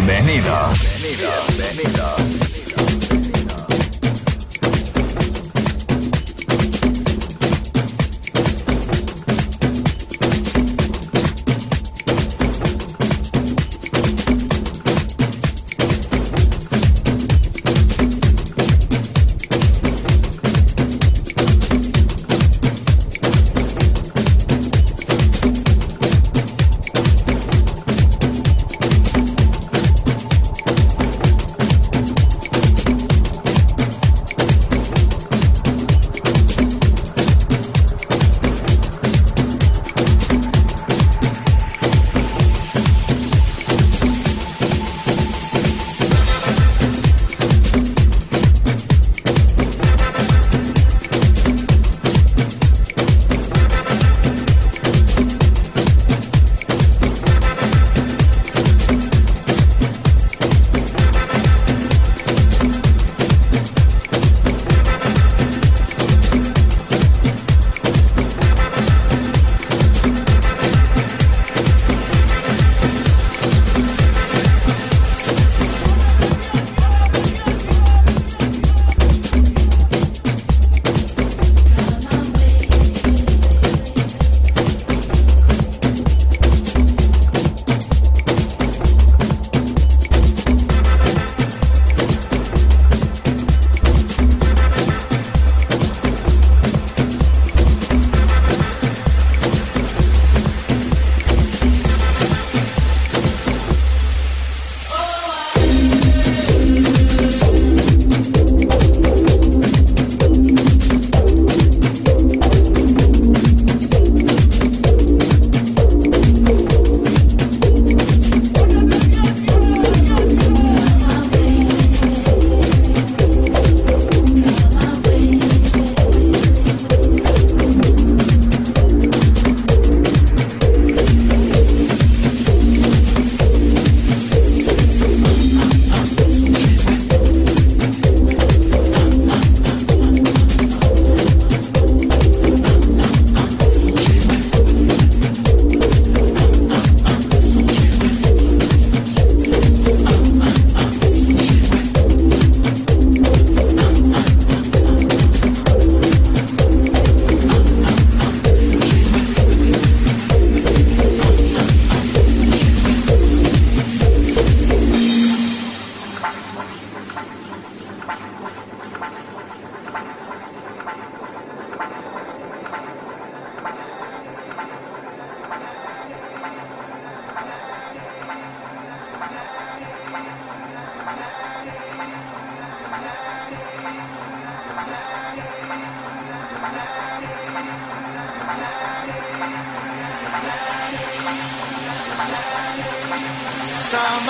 Bienvenidos.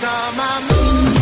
time I.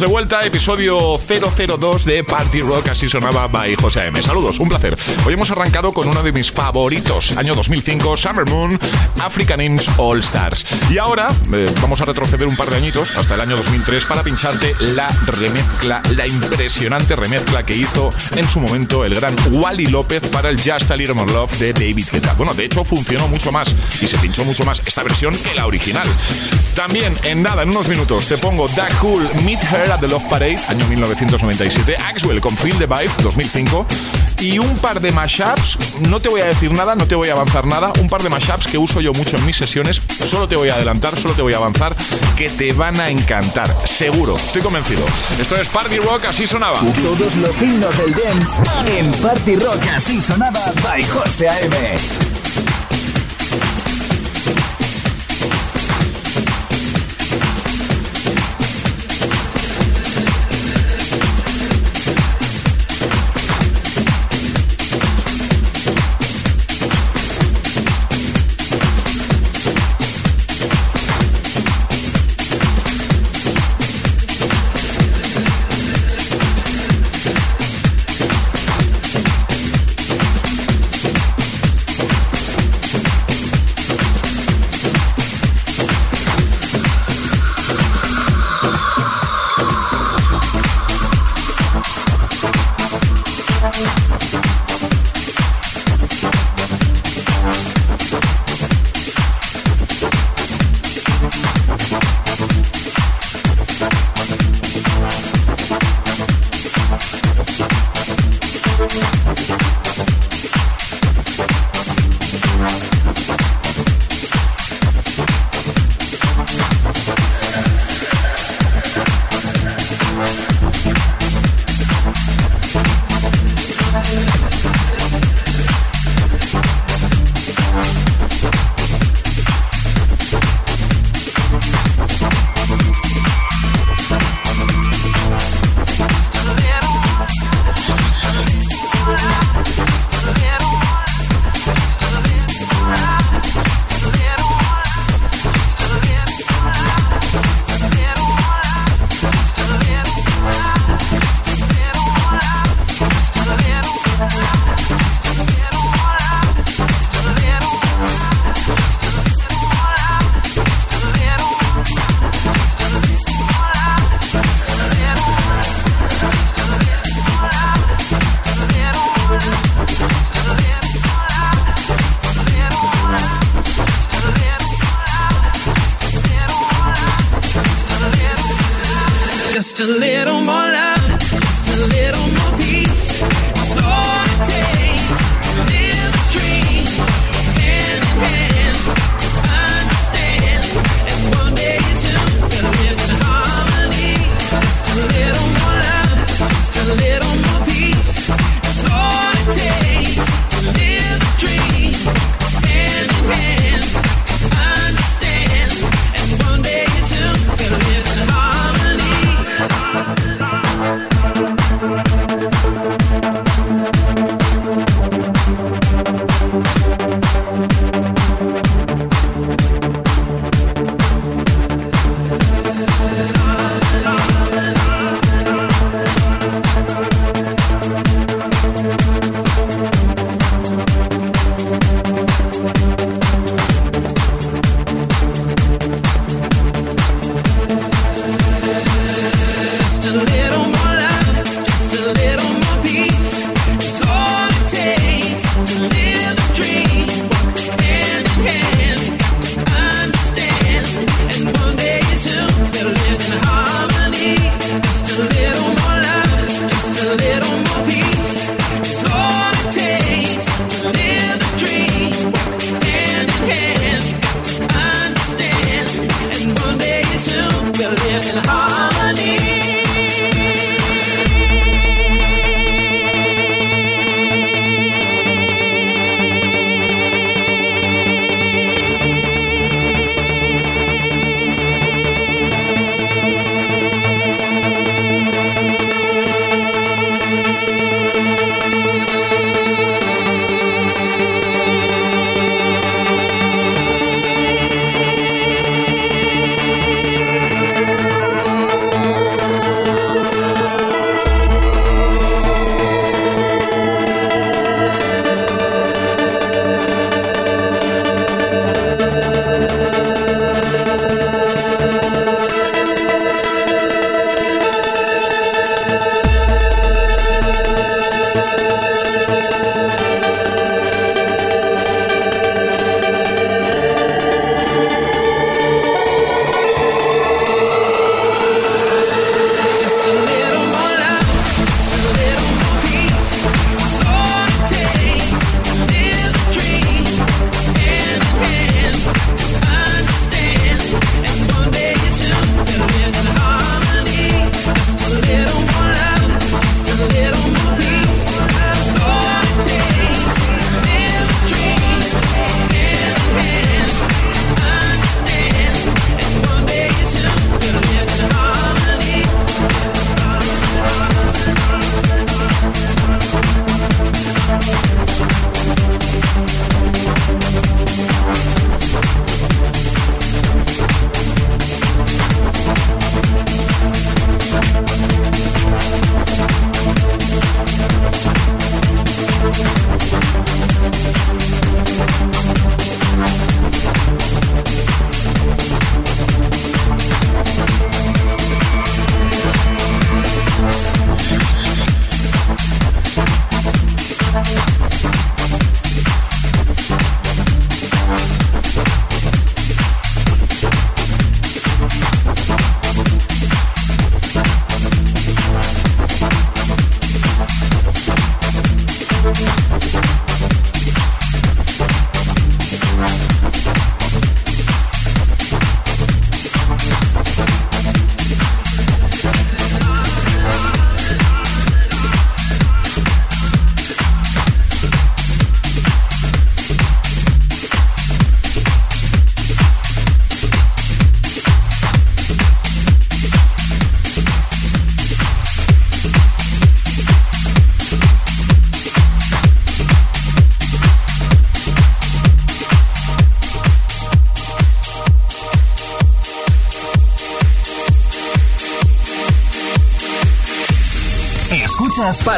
de vuelta, episodio 002 de Party Rock, así sonaba by José M. Saludos, un placer. Hoy hemos arrancado con uno de mis favoritos, año 2005, Summer Moon, African Names All Stars. Y ahora eh, vamos a retroceder un par de añitos, hasta el año 2003, para pincharte la remezcla, la impresionante remezcla que hizo en su momento el gran Wally López para el Just a Little More Love de David Guetta. Bueno, de hecho funcionó mucho más y se pinchó mucho más esta versión que la original. También, en nada, en unos minutos, te pongo Da Cool Meet Her at the Love Parade, año 1997, Axwell con Feel the Vibe, 2005, y un par de mashups, no te voy a decir nada, no te voy a avanzar nada, un par de mashups que uso yo mucho en mis sesiones, solo te voy a adelantar, solo te voy a avanzar, que te van a encantar, seguro, estoy convencido. Esto es Party Rock, así sonaba. Todos los himnos del dance en Party Rock, así sonaba by José A.M.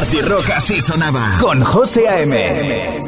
Party Rock así sonaba con José A.M.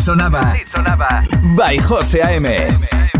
sonaba. Sí sonaba. By José A.M.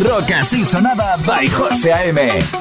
Rock así sonaba by José A.M.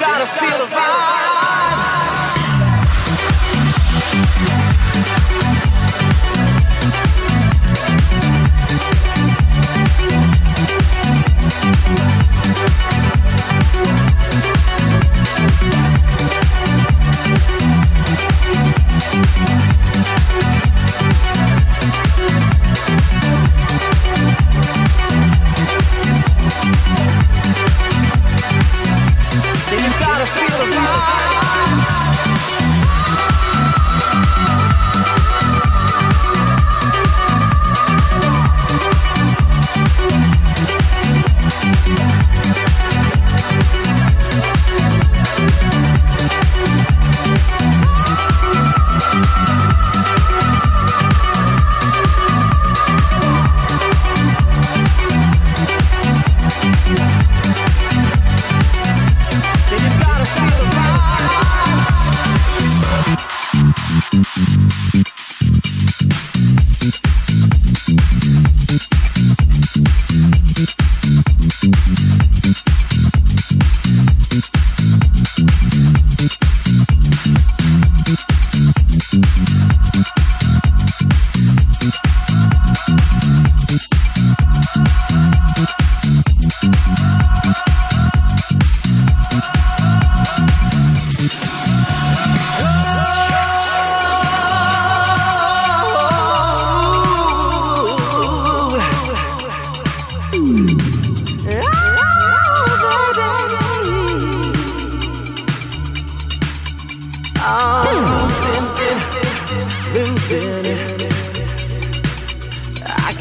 gotta feel the vibe.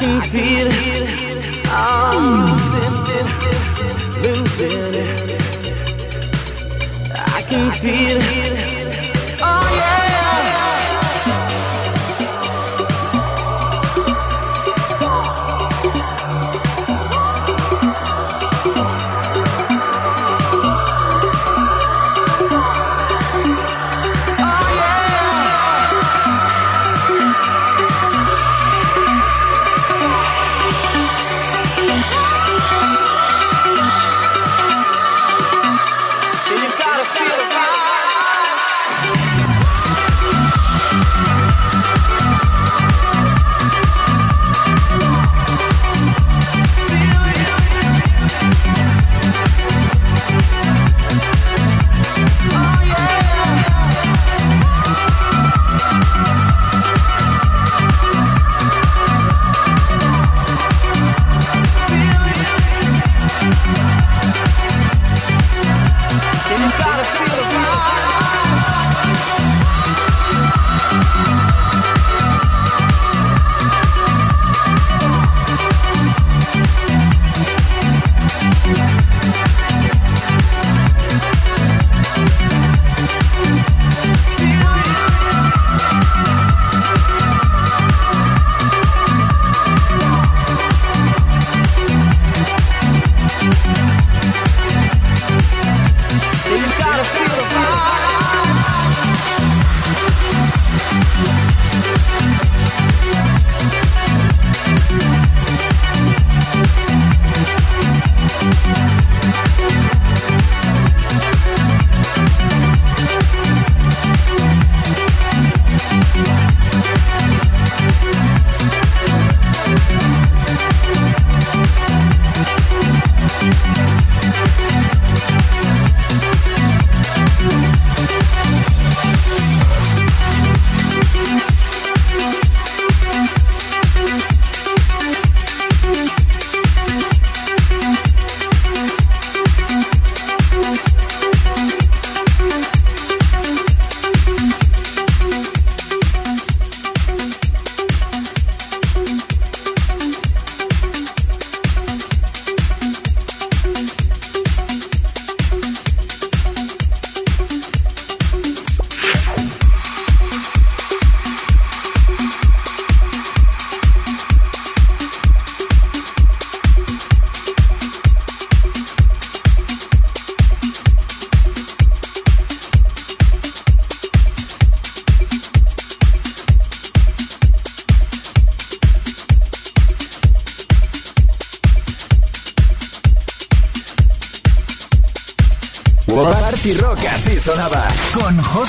can feel it. I'm losing it, losing it. I can feel it.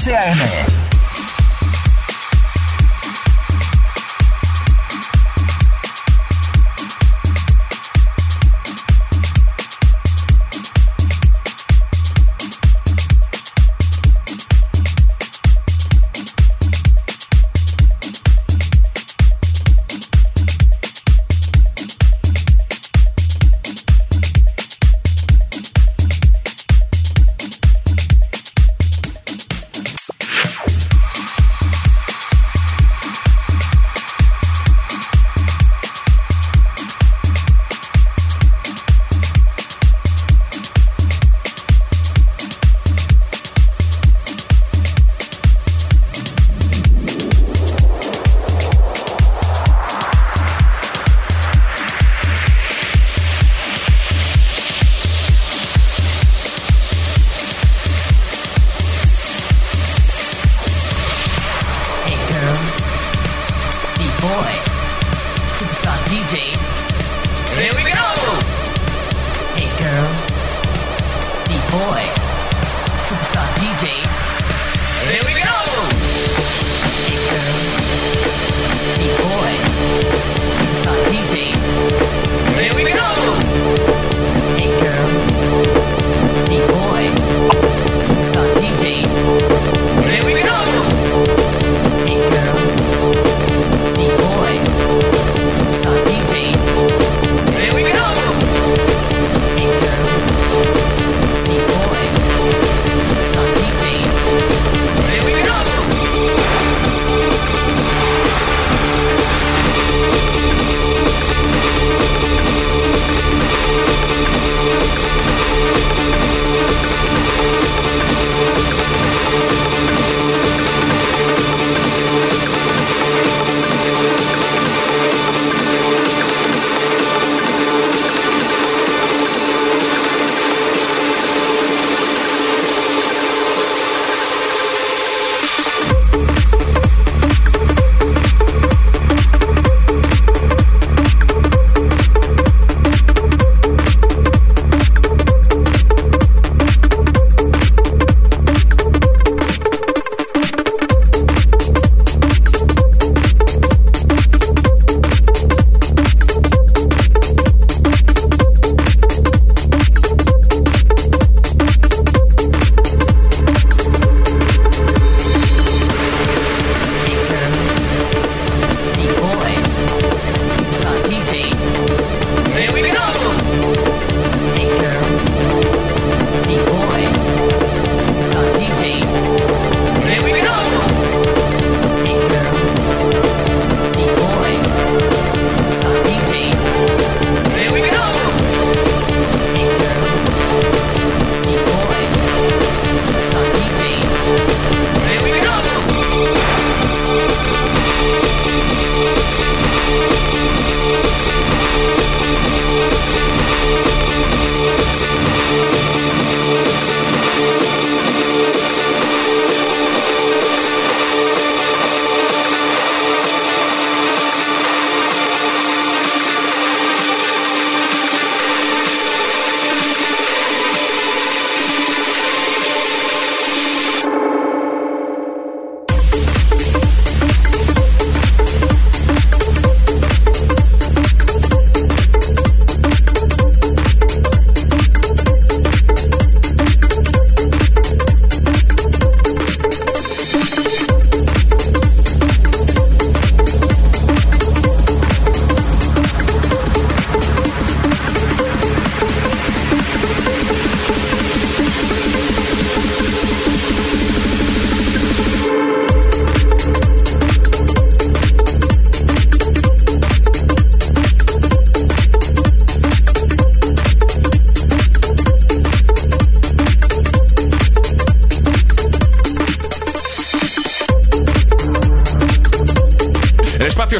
CRM.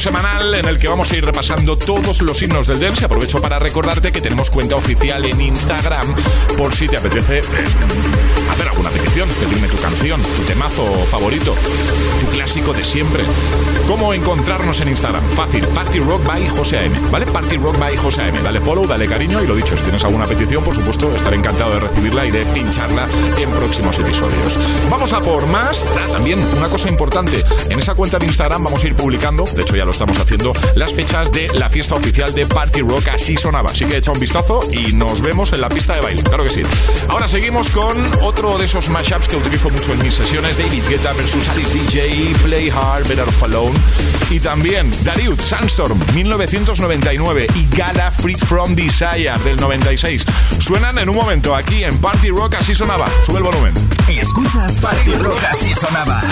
Semanal en el que vamos a ir repasando todos los himnos del dance. Aprovecho para recordarte que tenemos cuenta oficial en Instagram por si te apetece hacer alguna petición, pedirme tu canción, tu temazo favorito, tu clásico de siempre. ¿Cómo encontrarnos en Instagram? Fácil, Party Rock by José AM, ¿vale? Party Rock by José AM. Dale follow, dale cariño y lo dicho, si tienes alguna petición, por supuesto, estaré encantado de recibirla y de pincharla en próximos episodios. Vamos a por más. Ah, también una cosa importante, en esa cuenta de Instagram vamos a ir publicando, de hecho ya lo estamos haciendo, las fechas de la fiesta oficial de Party Rock, así sonaba. Así que echa un vistazo y nos vemos en la pista de baile, claro que sí. Ahora seguimos con otro de esos mashups que utilizo mucho en mis sesiones, David Guetta versus Alice DJ, Play Hard, Better Off Alone. Y también Darius Sandstorm, 1999 y Gala Free From Desire del 96. Suenan en un momento aquí en Party Rock, así sonaba. Sube el volumen. Y escuchas Party Rock, así sonaba.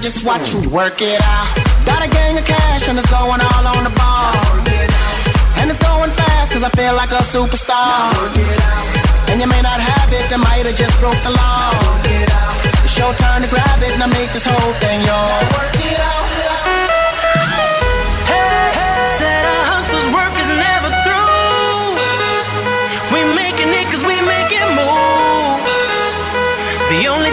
Just watching you work it out. Got a gang of cash and it's going all on the ball. And it's going fast cause I feel like a superstar. And you may not have it, I might have just broke the law. It's your turn to grab it and I make this whole thing yours. Work it out. Hey, said a hustler's work is never through. We making it cause we making moves. The only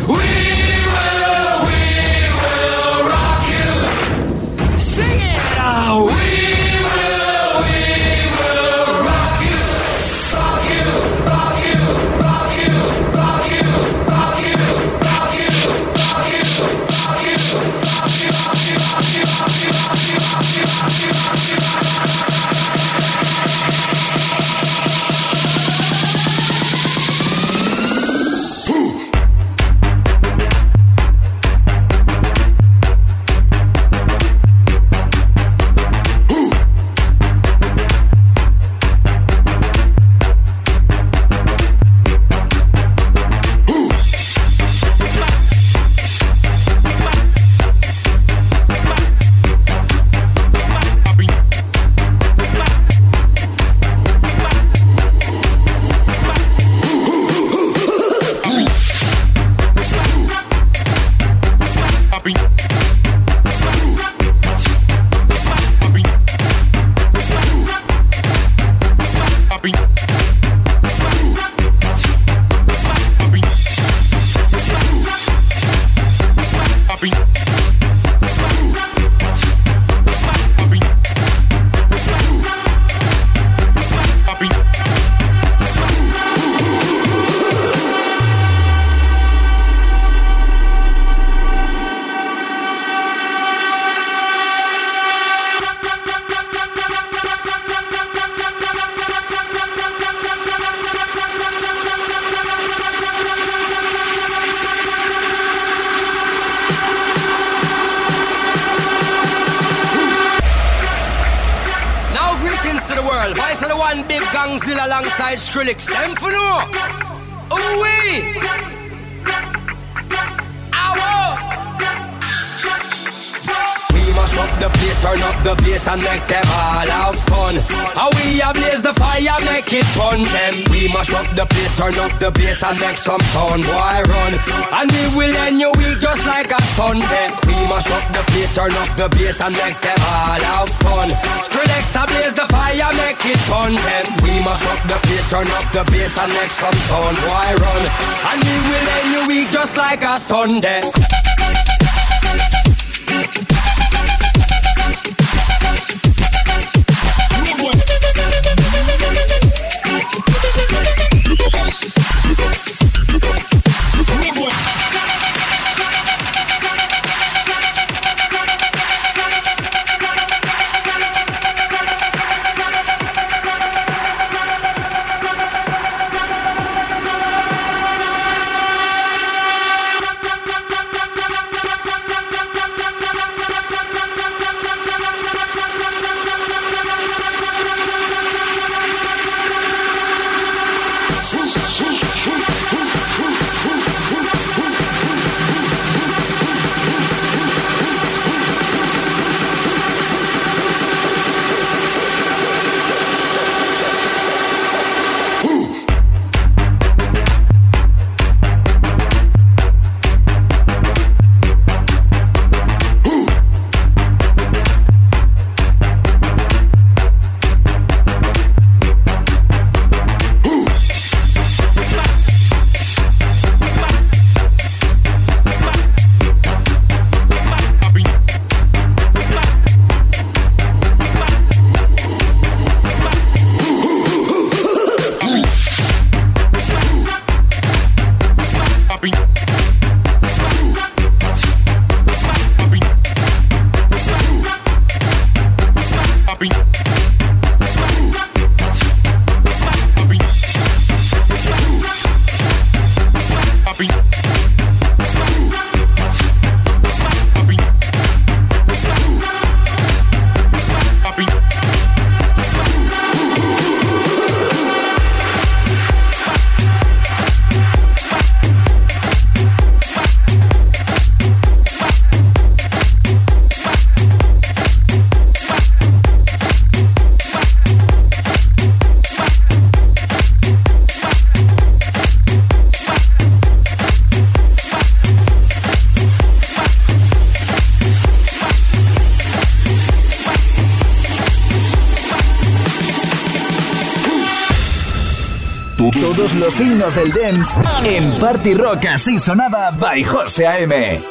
Los himnos del dance en Party Rock. Así sonaba by José A.M.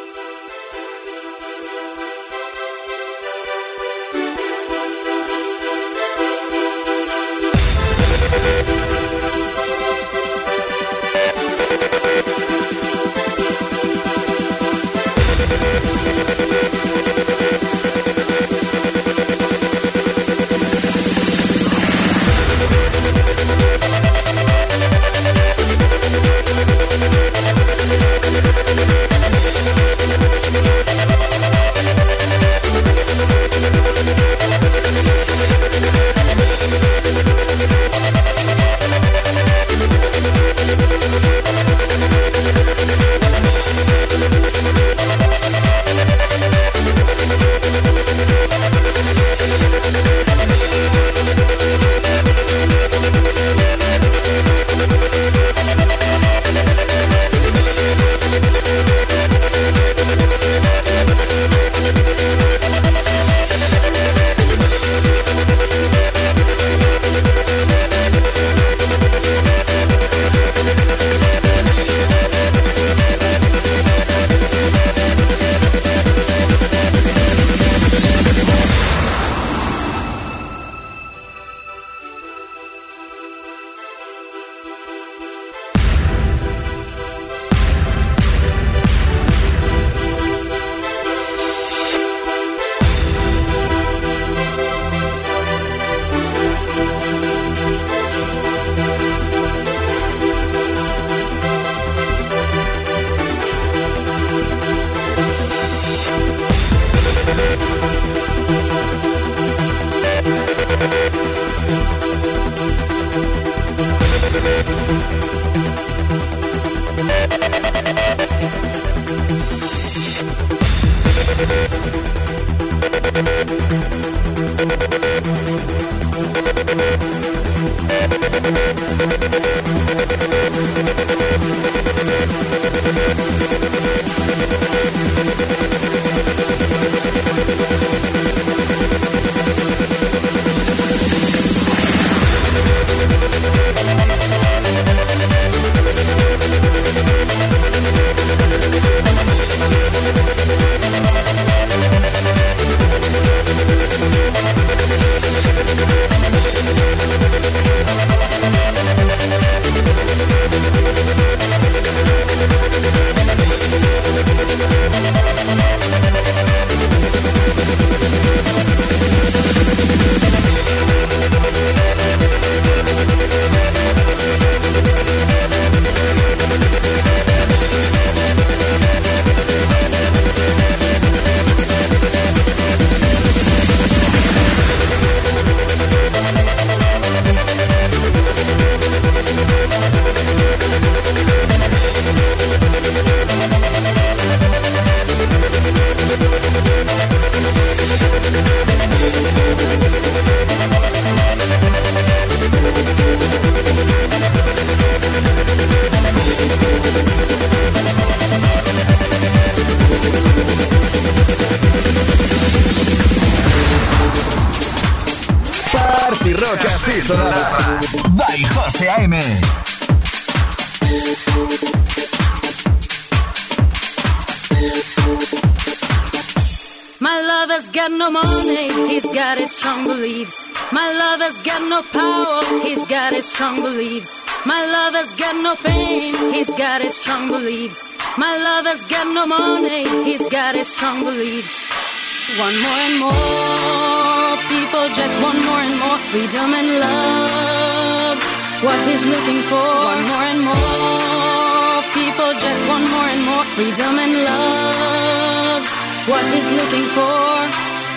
By José A.M. My lover's got no money, he's got his strong beliefs. My lover's got no power, he's got his strong beliefs. My lover's got no fame, he's got his strong beliefs. My lover's got no money, he's got his strong beliefs. One more and more people just want more and more freedom and love. What he's looking for, one more and more people just want more and more freedom and love. What he's looking for,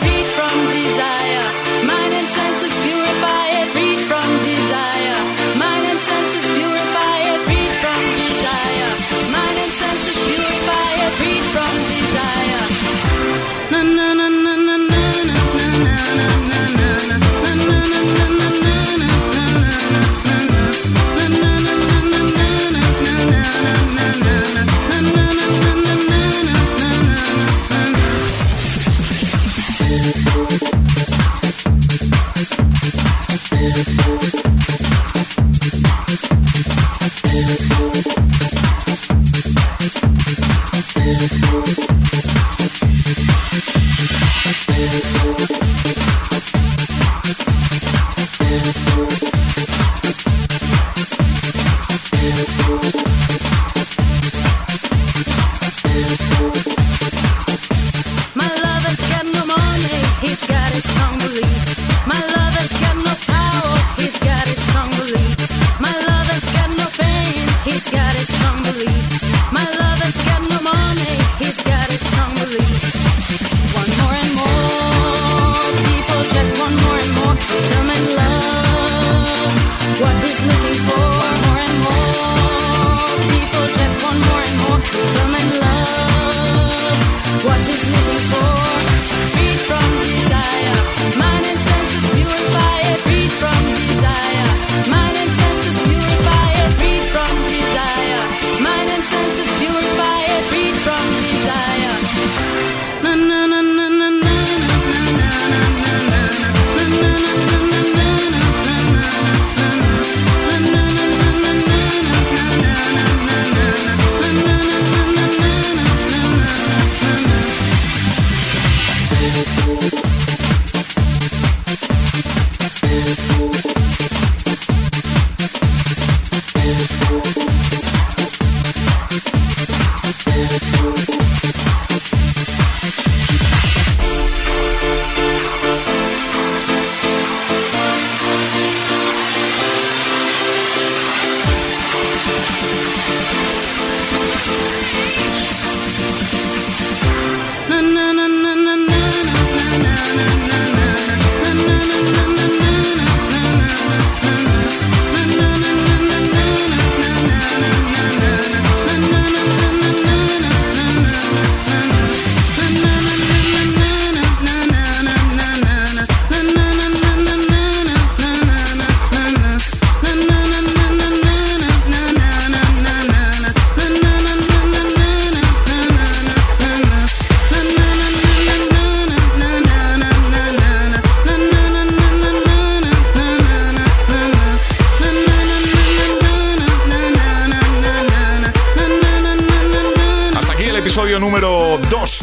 free from desire, mind and senses purify it, free from desire. Mind and senses purify it, free from desire. Mind and senses purify it, free from desire. Na na na na na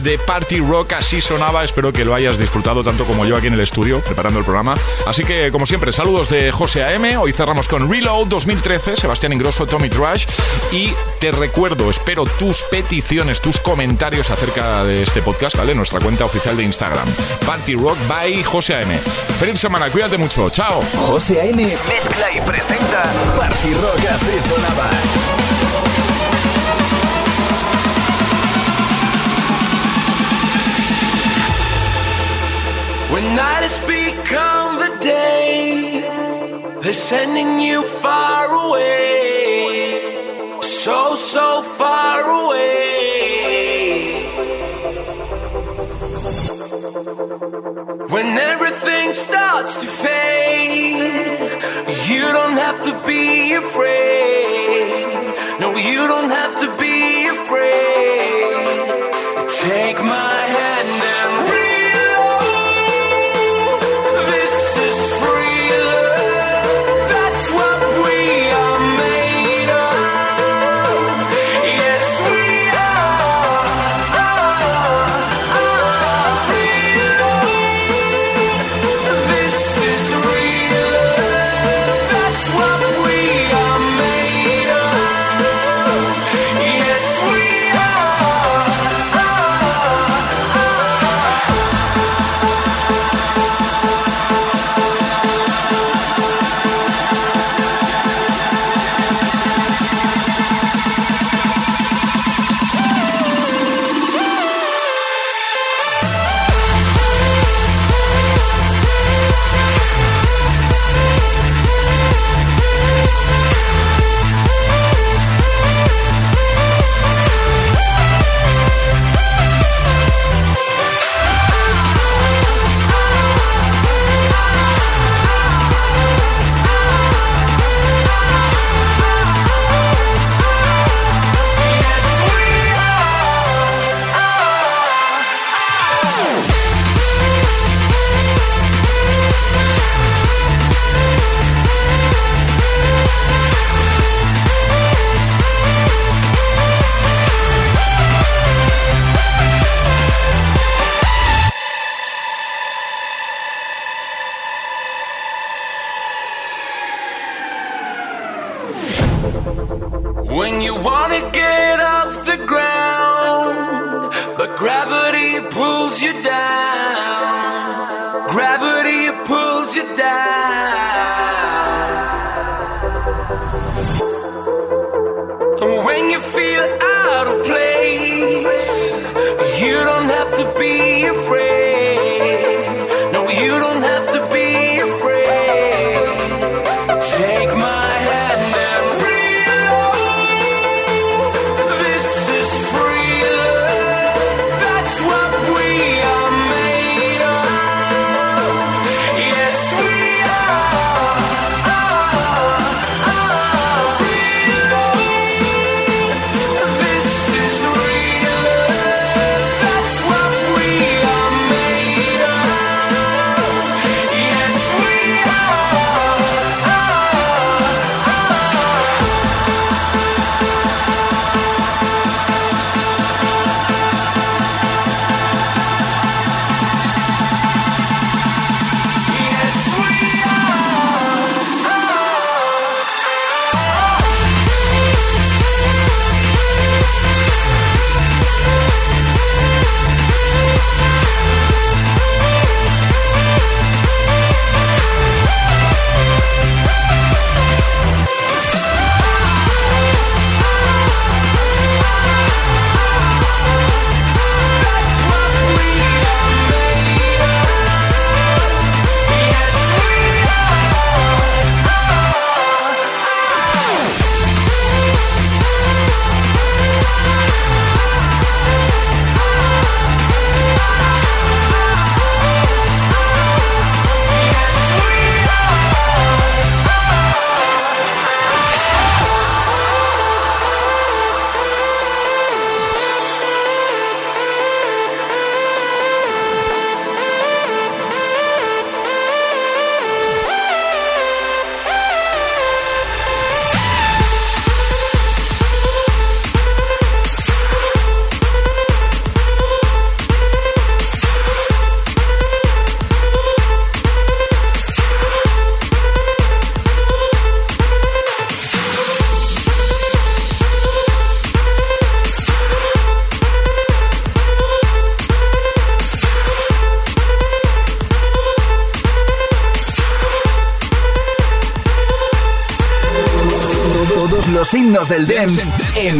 de Party Rock. Así sonaba. Espero que lo hayas disfrutado tanto como yo aquí en el estudio preparando el programa. Así que, como siempre, saludos de José AM. Hoy cerramos con Reload 2013, Sebastián Ingrosso, Tommy Trash. Y te recuerdo, espero tus peticiones, tus comentarios acerca de este podcast, ¿vale? Nuestra cuenta oficial de Instagram. Party Rock by José AM. Feliz semana, cuídate mucho. Chao. José AM mezcla y presenta Party Rock así sonaba. When night has become the day, they're sending you far away, so, so far away. When everything starts to fade, you don't have to be afraid. No, you don't have to be afraid. Take my hand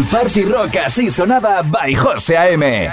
en Party Rock así sonaba by José A.M.